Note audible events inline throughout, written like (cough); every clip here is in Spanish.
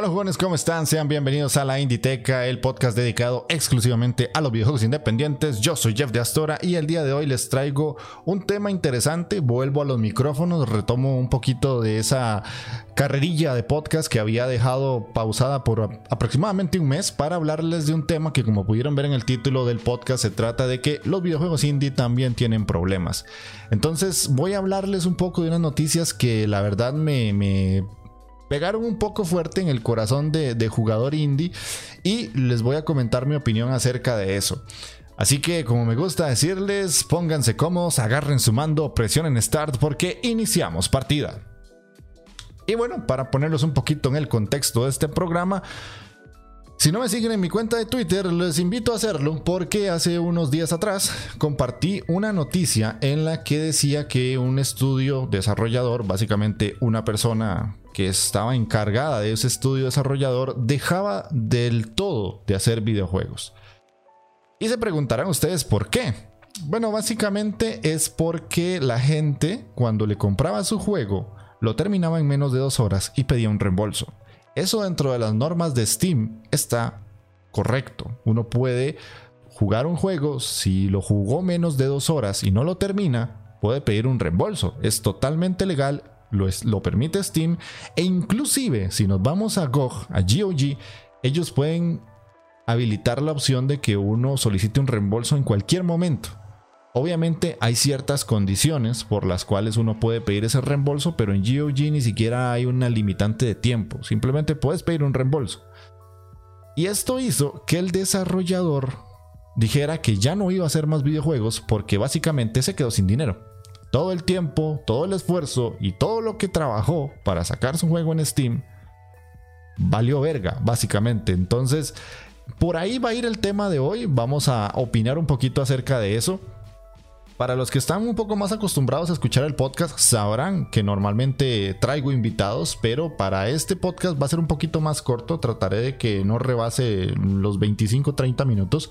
Hola jóvenes, ¿cómo están? Sean bienvenidos a la Inditeca, el podcast dedicado exclusivamente a los videojuegos independientes. Yo soy Jeff de Astora y el día de hoy les traigo un tema interesante. Vuelvo a los micrófonos, retomo un poquito de esa carrerilla de podcast que había dejado pausada por aproximadamente un mes para hablarles de un tema que como pudieron ver en el título del podcast se trata de que los videojuegos indie también tienen problemas. Entonces voy a hablarles un poco de unas noticias que la verdad me, me pegaron un poco fuerte en el corazón de, jugador indie y les voy a comentar mi opinión acerca de eso. Así que, como me gusta decirles, pónganse cómodos, agarren su mando, presionen Start porque iniciamos partida. Y bueno, para ponerlos un poquito en el contexto de este programa, si no me siguen en mi cuenta de Twitter, les invito a hacerlo porque hace unos días atrás compartí una noticia en la que decía que un estudio desarrollador, básicamente una persona que estaba encargada de ese estudio desarrollador, dejaba del todo de hacer videojuegos. Y se preguntarán ustedes por qué. Bueno, básicamente es porque la gente cuando le compraba su juego lo terminaba en menos de dos horas y pedía un reembolso. Eso dentro de las normas de Steam está correcto. Uno puede jugar un juego, si lo jugó menos de dos horas y no lo termina, puede pedir un reembolso. Es totalmente legal, lo, lo permite Steam e inclusive si nos vamos a GOG, a GOG, ellos pueden habilitar la opción de que uno solicite un reembolso en cualquier momento. Obviamente hay ciertas condiciones por las cuales uno puede pedir ese reembolso, pero en GOG ni siquiera hay una limitante de tiempo, simplemente puedes pedir un reembolso. Y esto hizo que el desarrollador dijera que ya no iba a hacer más videojuegos porque básicamente se quedó sin dinero. Todo el tiempo, todo el esfuerzo y todo lo que trabajó para sacar su juego en Steam valió verga, básicamente. Entonces, por ahí va a ir el tema de hoy. Vamos a opinar un poquito acerca de eso. Para los que están un poco más acostumbrados a escuchar el podcast, sabrán que normalmente traigo invitados, pero para este podcast va a ser un poquito más corto. Trataré de que no rebase los 25-30 minutos.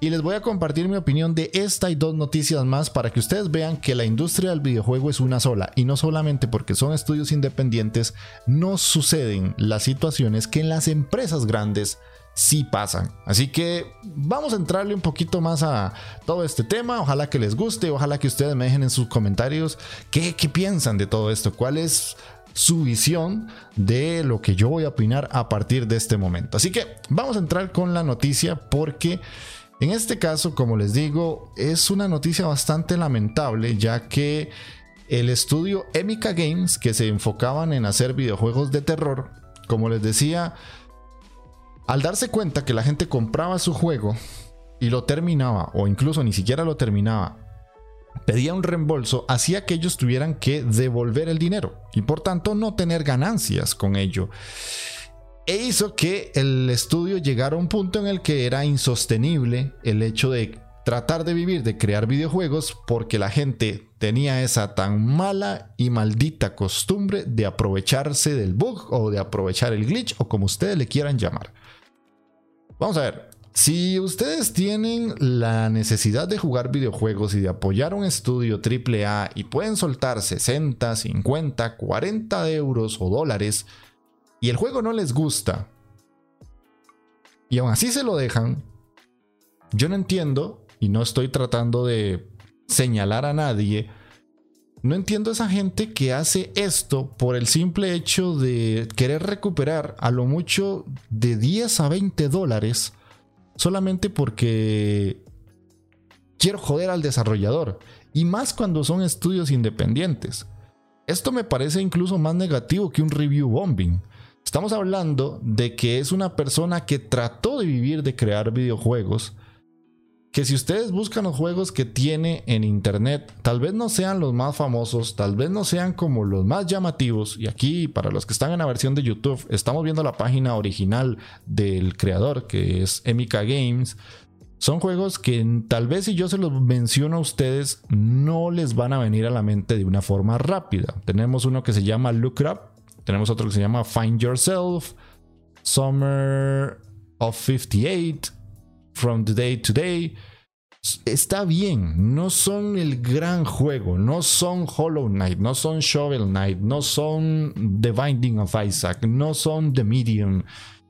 Y les voy a compartir mi opinión de esta y dos noticias más para que ustedes vean que la industria del videojuego es una sola y no solamente porque son estudios independientes, no suceden las situaciones que en las empresas grandes sí pasan. Así que vamos a entrarle un poquito más a todo este tema. Ojalá que les guste, ojalá que ustedes me dejen en sus comentarios qué, piensan de todo esto, cuál es su visión de lo que yo voy a opinar a partir de este momento. Así que vamos a entrar con la noticia porque en este caso, como les digo, es una noticia bastante lamentable ya que el estudio Emica Games, que se enfocaban en hacer videojuegos de terror, como les decía, al darse cuenta que la gente compraba su juego y lo terminaba, o incluso ni siquiera lo terminaba, pedía un reembolso, hacía que ellos tuvieran que devolver el dinero y por tanto no tener ganancias con ello. E hizo que el estudio llegara a un punto en el que era insostenible el hecho de tratar de vivir, de crear videojuegos, porque la gente tenía esa tan mala y maldita costumbre de aprovecharse del bug o de aprovechar el glitch o como ustedes le quieran llamar. Vamos a ver. Si ustedes tienen la necesidad de jugar videojuegos y de apoyar un estudio AAA y pueden soltar 60, 50, 40 euros o dólares y el juego no les gusta y aún así se lo dejan, yo no entiendo y no estoy tratando de señalar a nadie. No entiendo esa gente que hace esto por el simple hecho de querer recuperar a lo mucho de 10 a 20 dólares solamente porque quiero joder al desarrollador. Y más cuando son estudios independientes. Esto me parece incluso más negativo que un review bombing. Estamos hablando de que es una persona que trató de vivir de crear videojuegos que si ustedes buscan los juegos que tiene en internet, tal vez no sean los más famosos, tal vez no sean como los más llamativos. Y aquí, para los que están en la versión de YouTube, estamos viendo la página original del creador, que es Emika Games. Son juegos que tal vez si yo se los menciono a ustedes, no les van a venir a la mente de una forma rápida. Tenemos uno que se llama Look Up, tenemos otro que se llama Find Yourself, Summer of 58, From the Day to Day. Está bien, no son el gran juego, no son Hollow Knight, no son Shovel Knight, no son The Binding of Isaac, no son The Medium,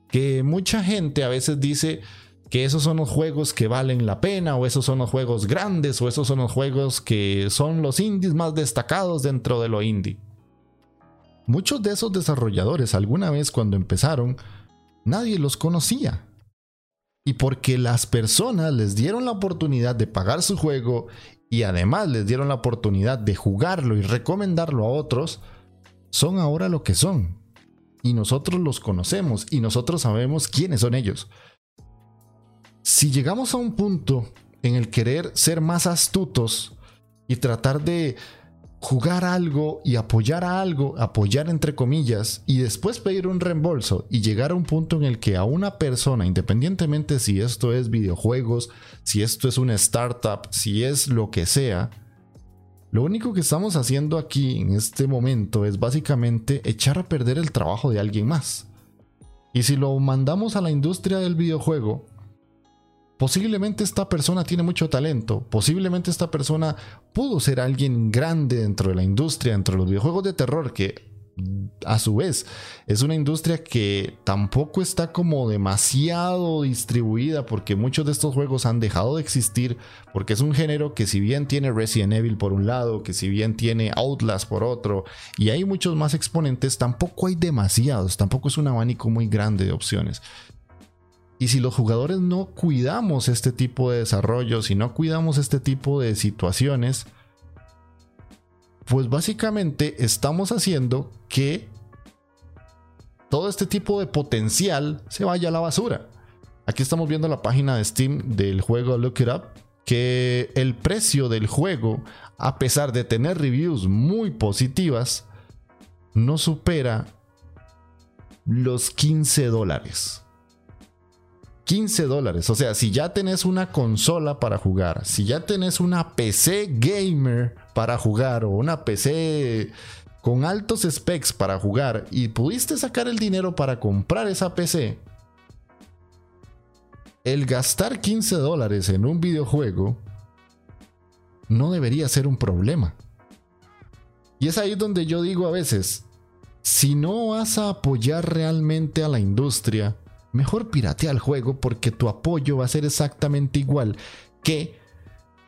que mucha gente a veces dice que esos son los juegos que valen la pena, o esos son los juegos grandes, o esos son los juegos que son los indies más destacados dentro de lo indie. Muchos de esos desarrolladores alguna vez cuando empezaron, nadie los conocía. Y porque las personas les dieron la oportunidad de pagar su juego y además les dieron la oportunidad de jugarlo y recomendarlo a otros, son ahora lo que son. Y nosotros los conocemos y nosotros sabemos quiénes son ellos. Si llegamos a un punto en el querer ser más astutos y tratar de jugar algo y apoyar a algo, apoyar entre comillas, y después pedir un reembolso y llegar a un punto en el que a una persona, independientemente si esto es videojuegos, si esto es una startup, si es lo que sea, lo único que estamos haciendo aquí en este momento es básicamente echar a perder el trabajo de alguien más. Y si lo mandamos a la industria del videojuego, Posiblemente esta persona tiene mucho talento, posiblemente esta persona pudo ser alguien grande dentro de la industria, dentro de los videojuegos de terror, que a su vez es una industria que tampoco está como demasiado distribuida porque muchos de estos juegos han dejado de existir porque es un género que si bien tiene Resident Evil por un lado, que si bien tiene Outlast por otro y hay muchos más exponentes, tampoco hay demasiados, tampoco es un abanico muy grande de opciones. Y si los jugadores no cuidamos este tipo de desarrollo, si no cuidamos este tipo de situaciones, pues básicamente estamos haciendo que todo este tipo de potencial se vaya a la basura. Aquí estamos viendo la página de Steam del juego Look It Up, que el precio del juego, a pesar de tener reviews muy positivas, no supera los 15 dólares. 15 dólares. O sea, si ya tenés una consola para jugar, si ya tenés una PC gamer para jugar o una PC con altos specs para jugar y pudiste sacar el dinero para comprar esa PC, el gastar 15 dólares en un videojuego no debería ser un problema. Y es ahí donde yo digo a veces, si no vas a apoyar realmente a la industria, mejor piratea el juego porque tu apoyo va a ser exactamente igual que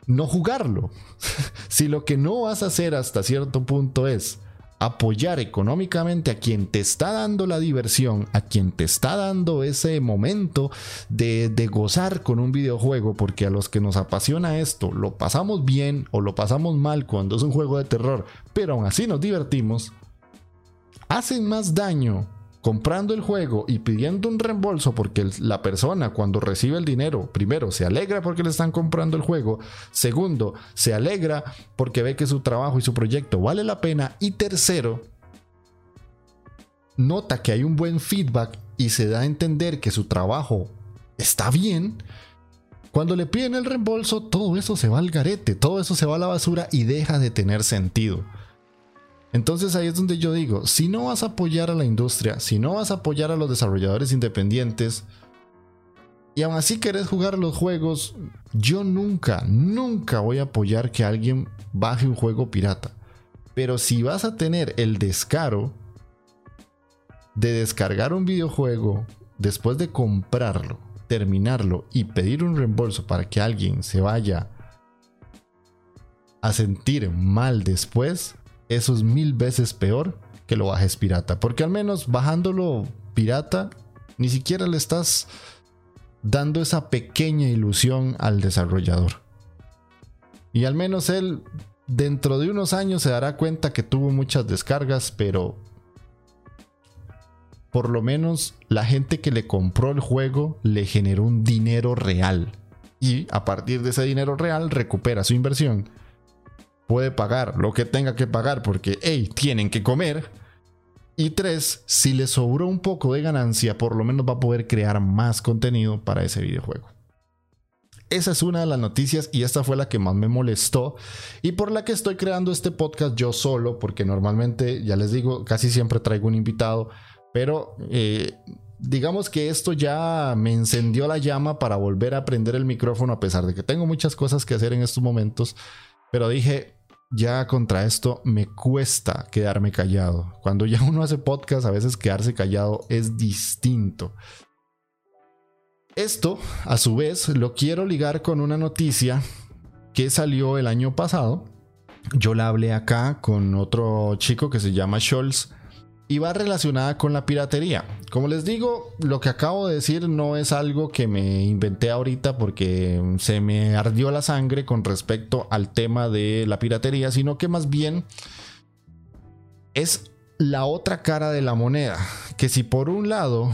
no jugarlo. (laughs) si lo que no vas a hacer hasta cierto punto es apoyar económicamente a quien te está dando la diversión, a quien te está dando ese momento de, de, gozar con un videojuego, porque a los que nos apasiona esto, lo pasamos bien o lo pasamos mal cuando es un juego de terror, pero aún así nos divertimos, hacen más daño comprando el juego y pidiendo un reembolso porque la persona cuando recibe el dinero, primero, se alegra porque le están comprando el juego, segundo, se alegra porque ve que su trabajo y su proyecto vale la pena y tercero, nota que hay un buen feedback y se da a entender que su trabajo está bien, cuando le piden el reembolso, todo eso se va al garete, todo eso se va a la basura y deja de tener sentido. Entonces ahí es donde yo digo, si no vas a apoyar a la industria, si no vas a apoyar a los desarrolladores independientes, y aún así querés jugar los juegos, yo nunca, nunca voy a apoyar que alguien baje un juego pirata. Pero si vas a tener el descaro de descargar un videojuego después de comprarlo, terminarlo y pedir un reembolso para que alguien se vaya a sentir mal después, eso es mil veces peor que lo bajes pirata. Porque al menos bajándolo pirata, ni siquiera le estás dando esa pequeña ilusión al desarrollador. Y al menos él dentro de unos años se dará cuenta que tuvo muchas descargas, pero por lo menos la gente que le compró el juego le generó un dinero real. y a partir de ese dinero real recupera su inversión. Puede pagar lo que tenga que pagar porque, hey, tienen que comer. Y tres, si le sobró un poco de ganancia, por lo menos va a poder crear más contenido para ese videojuego. Esa es una de las noticias y esta fue la que más me molestó y por la que estoy creando este podcast yo solo, porque normalmente, ya les digo, casi siempre traigo un invitado, pero eh, digamos que esto ya me encendió la llama para volver a aprender el micrófono a pesar de que tengo muchas cosas que hacer en estos momentos, pero dije, ya contra esto me cuesta quedarme callado. Cuando ya (laughs) uno hace podcast, a veces quedarse callado es distinto. Esto, a su vez, lo quiero ligar con una noticia que salió el año pasado. Yo la hablé acá con otro chico que se llama Scholz y va relacionada con la piratería. Como les digo, lo que acabo de decir no es algo que me inventé ahorita porque se me ardió la sangre con respecto al tema de la piratería, sino que más bien es la otra cara de la moneda. Que si por un lado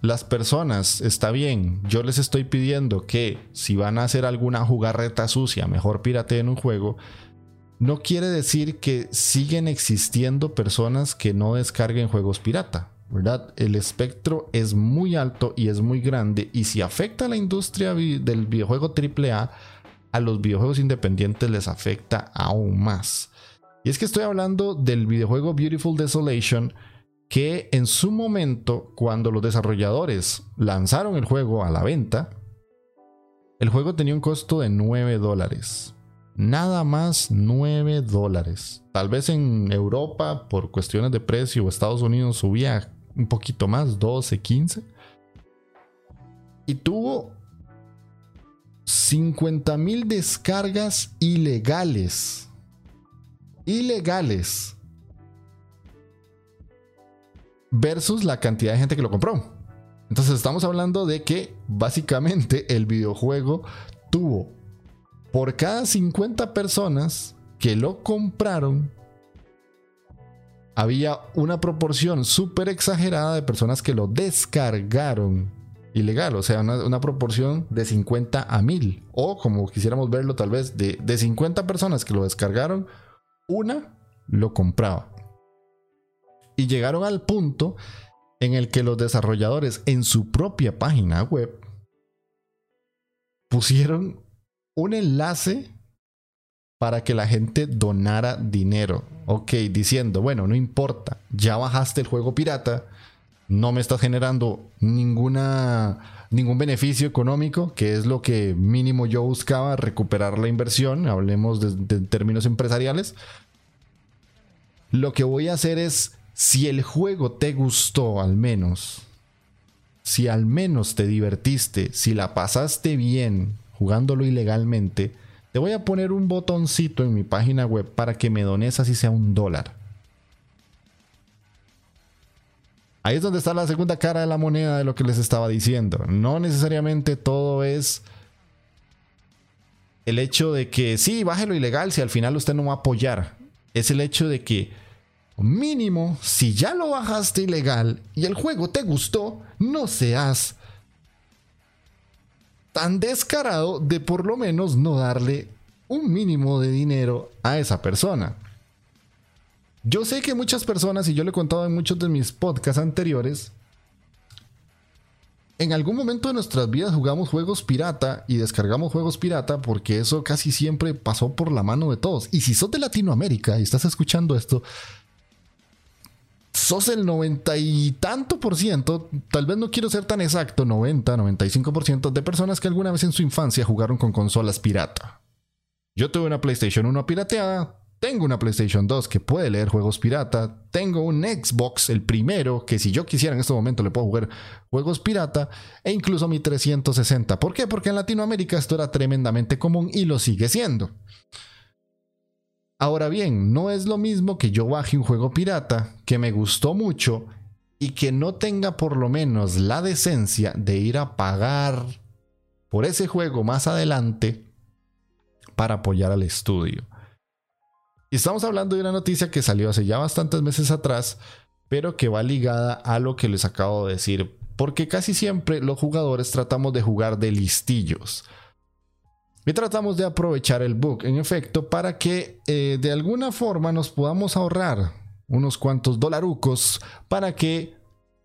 las personas, está bien, yo les estoy pidiendo que si van a hacer alguna jugarreta sucia, mejor en un juego, no quiere decir que siguen existiendo personas que no descarguen juegos pirata, ¿verdad? El espectro es muy alto y es muy grande y si afecta a la industria del videojuego AAA, a los videojuegos independientes les afecta aún más. Y es que estoy hablando del videojuego Beautiful Desolation, que en su momento, cuando los desarrolladores lanzaron el juego a la venta, el juego tenía un costo de 9 dólares. Nada más 9 dólares. Tal vez en Europa, por cuestiones de precio, Estados Unidos subía un poquito más, 12, 15. Y tuvo 50 mil descargas ilegales. Ilegales versus la cantidad de gente que lo compró. Entonces estamos hablando de que básicamente el videojuego tuvo por cada 50 personas que lo compraron, había una proporción súper exagerada de personas que lo descargaron ilegal, o sea, una, proporción de 50 a 1000, o como quisiéramos verlo tal vez, de, de 50 personas que lo descargaron, una lo compraba y llegaron al punto en el que los desarrolladores en su propia página web pusieron un enlace para que la gente donara dinero. Ok, diciendo, bueno, no importa, ya bajaste el juego pirata, no me estás generando ninguna, ningún beneficio económico, que es lo que mínimo yo buscaba, recuperar la inversión, hablemos de, de términos empresariales. Lo que voy a hacer es si el juego te gustó al menos, si al menos te divertiste, si la pasaste bien jugándolo ilegalmente, te voy a poner un botoncito en mi página web para que me dones así sea un dólar. Ahí es donde está la segunda cara de la moneda de lo que les estaba diciendo. No necesariamente todo es el hecho de que sí, bájelo ilegal si al final usted no va a apoyar. Es el hecho de que mínimo, si ya lo bajaste ilegal y el juego te gustó, no seas tan descarado de por lo menos no darle un mínimo de dinero a esa persona. Yo sé que muchas personas, y yo le he contado en muchos de mis podcasts anteriores, en algún momento de nuestras vidas jugamos juegos pirata y descargamos juegos pirata porque eso casi siempre pasó por la mano de todos. Y si sos de Latinoamérica y estás escuchando esto, sos el 90 y tanto por ciento, tal vez no quiero ser tan exacto, 90, 95 por ciento de personas que alguna vez en su infancia jugaron con consolas pirata. Yo tuve una PlayStation 1 pirateada, tengo una PlayStation 2 que puede leer juegos pirata, tengo un Xbox, el primero, que si yo quisiera en este momento le puedo jugar juegos pirata, e incluso mi 360. ¿Por qué? Porque en Latinoamérica esto era tremendamente común y lo sigue siendo. Ahora bien, no es lo mismo que yo baje un juego pirata que me gustó mucho y que no tenga por lo menos la decencia de ir a pagar por ese juego más adelante para apoyar al estudio. Y estamos hablando de una noticia que salió hace ya bastantes meses atrás, pero que va ligada a lo que les acabo de decir, porque casi siempre los jugadores tratamos de jugar de listillos. Y tratamos de aprovechar el bug, en efecto, para que eh, de alguna forma nos podamos ahorrar unos cuantos dolarucos para que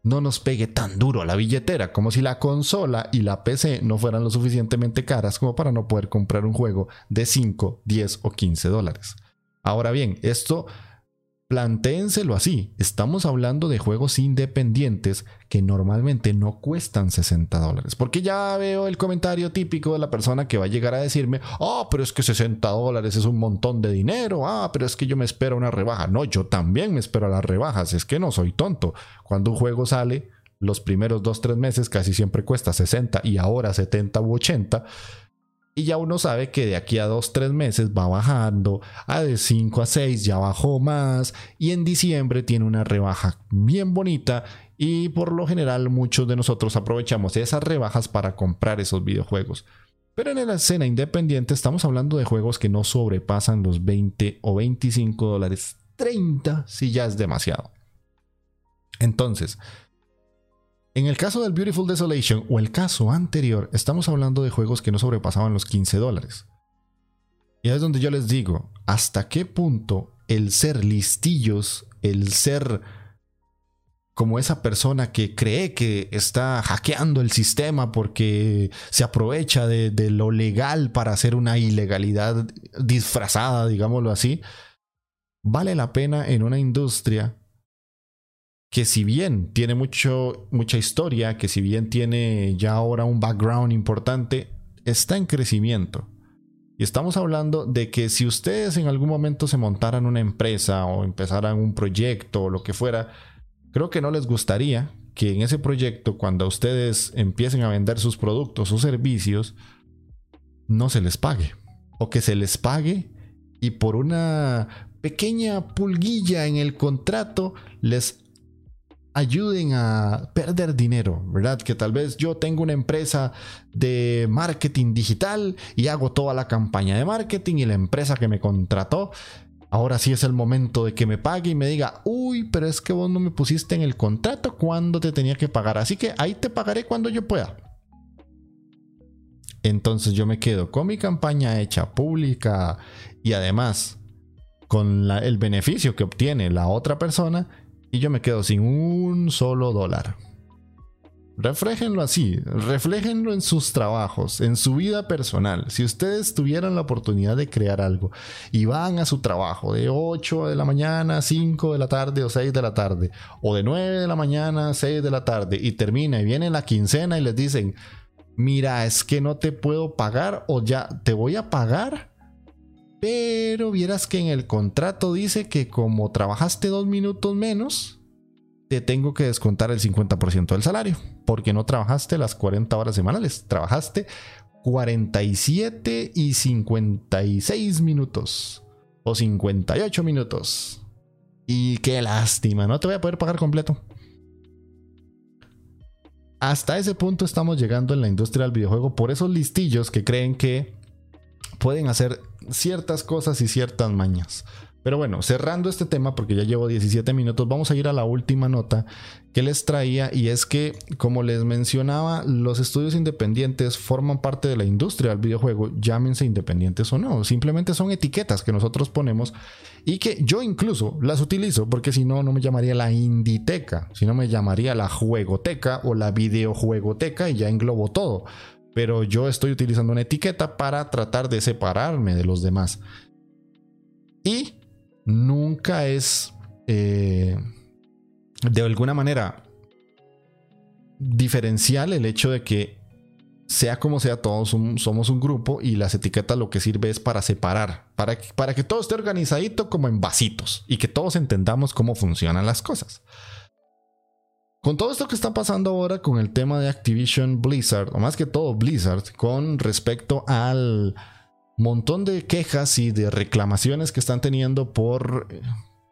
no nos pegue tan duro la billetera, como si la consola y la PC no fueran lo suficientemente caras como para no poder comprar un juego de 5, 10 o 15 dólares. Ahora bien, esto Plantéenselo así, estamos hablando de juegos independientes que normalmente no cuestan 60 dólares. Porque ya veo el comentario típico de la persona que va a llegar a decirme, oh, pero es que 60 dólares es un montón de dinero, ah, pero es que yo me espero una rebaja. No, yo también me espero las rebajas, es que no soy tonto. Cuando un juego sale, los primeros 2-3 meses casi siempre cuesta 60 y ahora 70 u 80 y ya uno sabe que de aquí a dos, tres meses va bajando, a de 5 a 6 ya bajó más y en diciembre tiene una rebaja bien bonita y por lo general muchos de nosotros aprovechamos esas rebajas para comprar esos videojuegos. Pero en la escena independiente estamos hablando de juegos que no sobrepasan los 20 o 25 dólares, 30 si ya es demasiado. Entonces, en el caso del Beautiful Desolation o el caso anterior, estamos hablando de juegos que no sobrepasaban los 15 dólares. Y es donde yo les digo, ¿hasta qué punto el ser listillos, el ser como esa persona que cree que está hackeando el sistema porque se aprovecha de, de, lo legal para hacer una ilegalidad disfrazada, digámoslo así, vale la pena en una industria que si bien tiene mucho, mucha historia, que si bien tiene ya ahora un background importante, está en crecimiento. Y estamos hablando de que si ustedes en algún momento se montaran una empresa o empezaran un proyecto o lo que fuera, creo que no les gustaría que en ese proyecto, cuando ustedes empiecen a vender sus productos o servicios, no se les pague. O que se les pague y por una pequeña pulguilla en el contrato les ayuden a perder dinero, ¿verdad? Que tal vez yo tengo una empresa de marketing digital y hago toda la campaña de marketing y la empresa que me contrató, ahora sí es el momento de que me pague y me diga, uy, pero es que vos no me pusiste en el contrato cuando te tenía que pagar, así que ahí te pagaré cuando yo pueda. Entonces yo me quedo con mi campaña hecha pública y además con el beneficio que obtiene la otra persona y yo me quedo sin un solo dólar. Refléjenlo así, refléjenlo en sus trabajos, en su vida personal. Si ustedes tuvieran la oportunidad de crear algo y van a su trabajo de 8 de la mañana, 5 de la tarde o 6 de la tarde, o de 9 de la mañana, 6 de la tarde, y termina y viene la quincena y les dicen, mira, es que no te puedo pagar o ya te voy a pagar pero vieras que en el contrato dice que como trabajaste dos minutos menos, te tengo que descontar el 50% del salario, porque no trabajaste las 40 horas semanales, trabajaste 47 y 56 minutos o 58 minutos. Y qué lástima, no te voy a poder pagar completo. Hasta ese punto estamos llegando en la industria del videojuego por esos listillos que creen que pueden hacer ciertas cosas y ciertas mañas. Pero bueno, cerrando este tema, porque ya llevo 17 minutos, vamos a ir a la última nota que les traía y es que, como les mencionaba, los estudios independientes forman parte de la industria del videojuego, llámense independientes o no, simplemente son etiquetas que nosotros ponemos y que yo incluso las utilizo, porque si no, no me llamaría la inditeca, sino me llamaría la juegoteca o la videojuegoteca y ya englobo todo pero yo estoy utilizando una etiqueta para tratar de separarme de los demás. Y nunca es eh, de alguna manera diferencial el hecho de que sea como sea, todos somos un grupo y las etiquetas lo que sirve es para separar, para, para que todo esté organizadito como en vasitos y que todos entendamos cómo funcionan las cosas. Con todo esto que está pasando ahora con el tema de Activision Blizzard, o más que todo Blizzard, con respecto al montón de quejas y de reclamaciones que están teniendo por eh,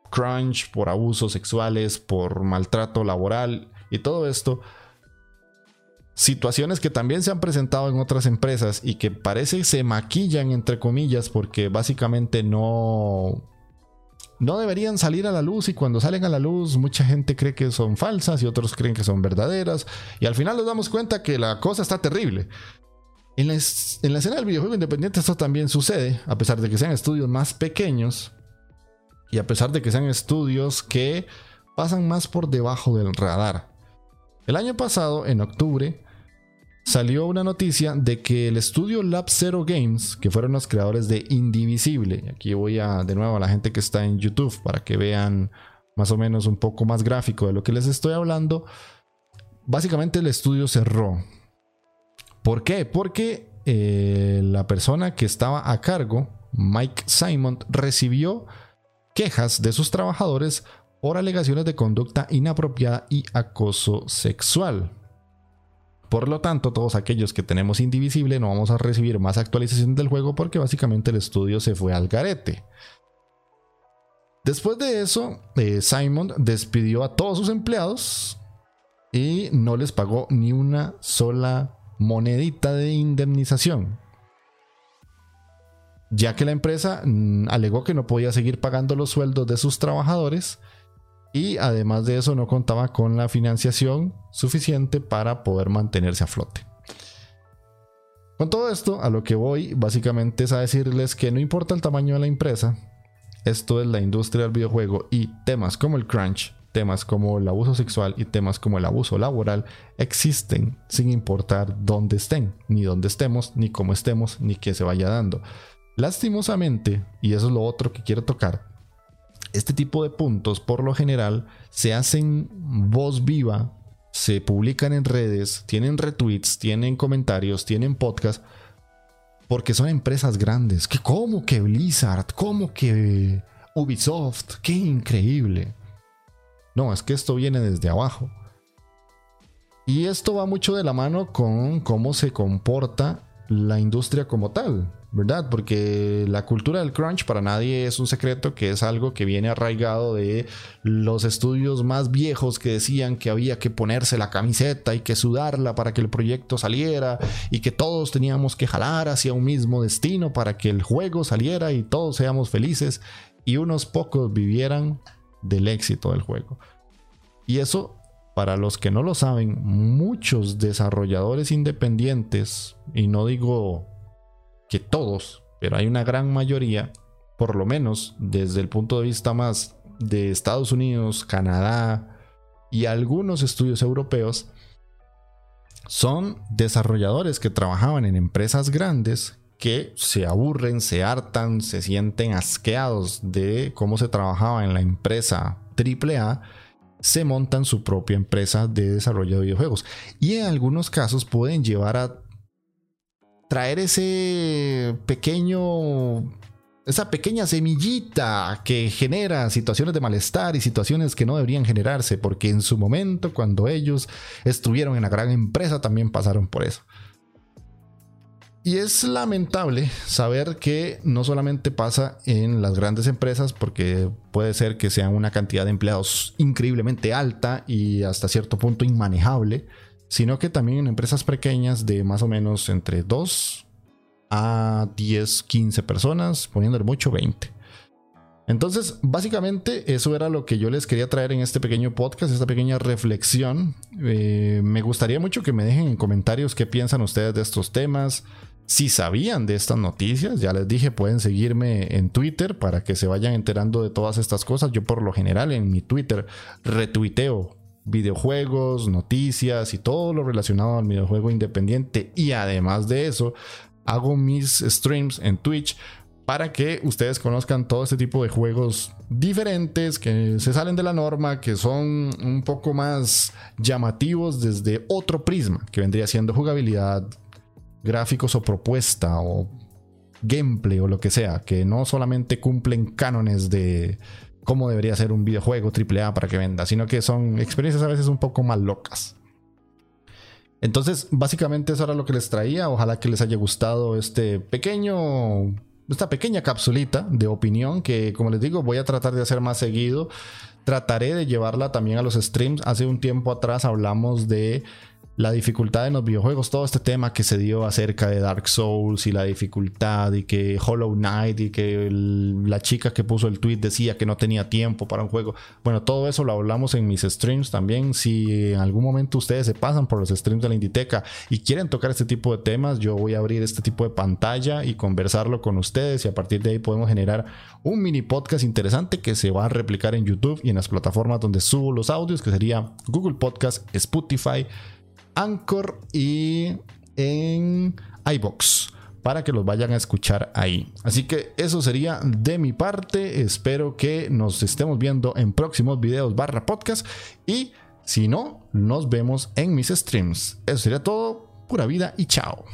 crunch, por abusos sexuales, por maltrato laboral y todo esto, situaciones que también se han presentado en otras empresas y que parece se maquillan entre comillas porque básicamente no no deberían salir a la luz y cuando salen a la luz mucha gente cree que son falsas y otros creen que son verdaderas y al final nos damos cuenta que la cosa está terrible. En la, escena del videojuego independiente esto también sucede, a pesar de que sean estudios más pequeños y a pesar de que sean estudios que pasan más por debajo del radar. El año pasado, en octubre, salió una noticia de que el estudio Lab Zero Games, que fueron los creadores de Indivisible, aquí voy a de nuevo a la gente que está en YouTube para que vean más o menos un poco más gráfico de lo que les estoy hablando, básicamente el estudio cerró. ¿Por qué? Porque eh, la persona que estaba a cargo, Mike Simon, recibió quejas de sus trabajadores por alegaciones de conducta inapropiada y acoso sexual. Por lo tanto, todos aquellos que tenemos Indivisible no vamos a recibir más actualización del juego porque básicamente el estudio se fue al garete. Después de eso, eh, Simon despidió a todos sus empleados y no les pagó ni una sola monedita de indemnización, ya que la empresa mm, alegó que no podía seguir pagando los sueldos de sus trabajadores y además de eso no contaba con la financiación suficiente para poder mantenerse a flote. Con todo esto, a lo que voy básicamente es a decirles que no importa el tamaño de la empresa, esto es la industria del videojuego y temas como el crunch temas como el abuso sexual y temas como el abuso laboral existen sin importar dónde estén, ni dónde estemos, ni cómo estemos, ni qué se vaya dando. Lastimosamente, y eso es lo otro que quiero tocar, este tipo de puntos por lo general se hacen voz viva, se publican en redes, tienen retweets, tienen comentarios, tienen podcast, porque son empresas grandes. Que como que Blizzard, como que Ubisoft, qué increíble. No, es que esto viene desde abajo. Y esto va mucho de la mano con cómo se comporta la industria como tal, ¿verdad? Porque la cultura del crunch para nadie es un secreto, que es algo que viene arraigado de los estudios más viejos que decían que había que ponerse la camiseta y que sudarla para que el proyecto saliera y que todos teníamos que jalar hacia un mismo destino para que el juego saliera y todos seamos felices y unos pocos vivieran del éxito del juego. Y eso, para los que no lo saben, muchos desarrolladores independientes, y no digo que todos, pero hay una gran mayoría, por lo menos desde el punto de vista más de Estados Unidos, Canadá y algunos estudios europeos, son desarrolladores que trabajaban en empresas grandes que se aburren, se hartan, se sienten asqueados de cómo se trabajaba en la empresa AAA, se montan su propia empresa de desarrollo de videojuegos. Y en algunos casos pueden llevar a traer ese pequeño esa pequeña semillita que genera situaciones de malestar y situaciones que no deberían generarse, porque en su momento, cuando ellos estuvieron en la gran empresa, también pasaron por eso. Y es lamentable saber que no solamente pasa en las grandes empresas, porque puede ser que sean una cantidad de empleados increíblemente alta y hasta cierto punto inmanejable, sino que también en empresas pequeñas de más o menos entre 2 a 10, 15 personas, poniéndole mucho 20. Entonces, básicamente eso era lo que yo les quería traer en este pequeño podcast, esta pequeña reflexión. Eh, me gustaría mucho que me dejen en comentarios qué piensan ustedes de estos temas si sabían de estas noticias, ya les dije, pueden seguirme en Twitter para que se vayan enterando de todas estas cosas. Yo por lo general en mi Twitter retuiteo videojuegos, noticias y todo lo relacionado al videojuego independiente. Y además de eso, hago mis streams en Twitch para que ustedes conozcan todo este tipo de juegos diferentes que se salen de la norma, que son un poco más llamativos desde otro prisma, que vendría siendo jugabilidad, gráficos o propuesta o gameplay o lo que sea, que no solamente cumplen cánones de cómo debería ser un videojuego AAA para que venda, sino que son experiencias a veces un poco más locas. Entonces, básicamente eso era lo que les traía. Ojalá que les haya gustado este pequeño, esta pequeña capsulita de opinión que, como les digo, voy a tratar de hacer más seguido. Trataré de llevarla también a los streams. Hace un tiempo atrás hablamos de la dificultad en los videojuegos, todo este tema que se dio acerca de Dark Souls y la dificultad y que Hollow Knight y que la chica que puso el tweet decía que no tenía tiempo para un juego. Bueno, todo eso lo hablamos en mis streams también. Si en algún momento ustedes se pasan por los streams de la Inditeca y quieren tocar este tipo de temas, yo voy a abrir este tipo de pantalla y conversarlo con ustedes y a partir de ahí podemos generar un mini podcast interesante que se va a replicar en YouTube y en las plataformas donde subo los audios, que sería Google Podcast, Spotify, Anchor y en iBox para que los vayan a escuchar ahí. Así que eso sería de mi parte. Espero que nos estemos viendo en próximos videos barra podcast. Y si no, nos vemos en mis streams. Eso sería todo. Pura vida y chao.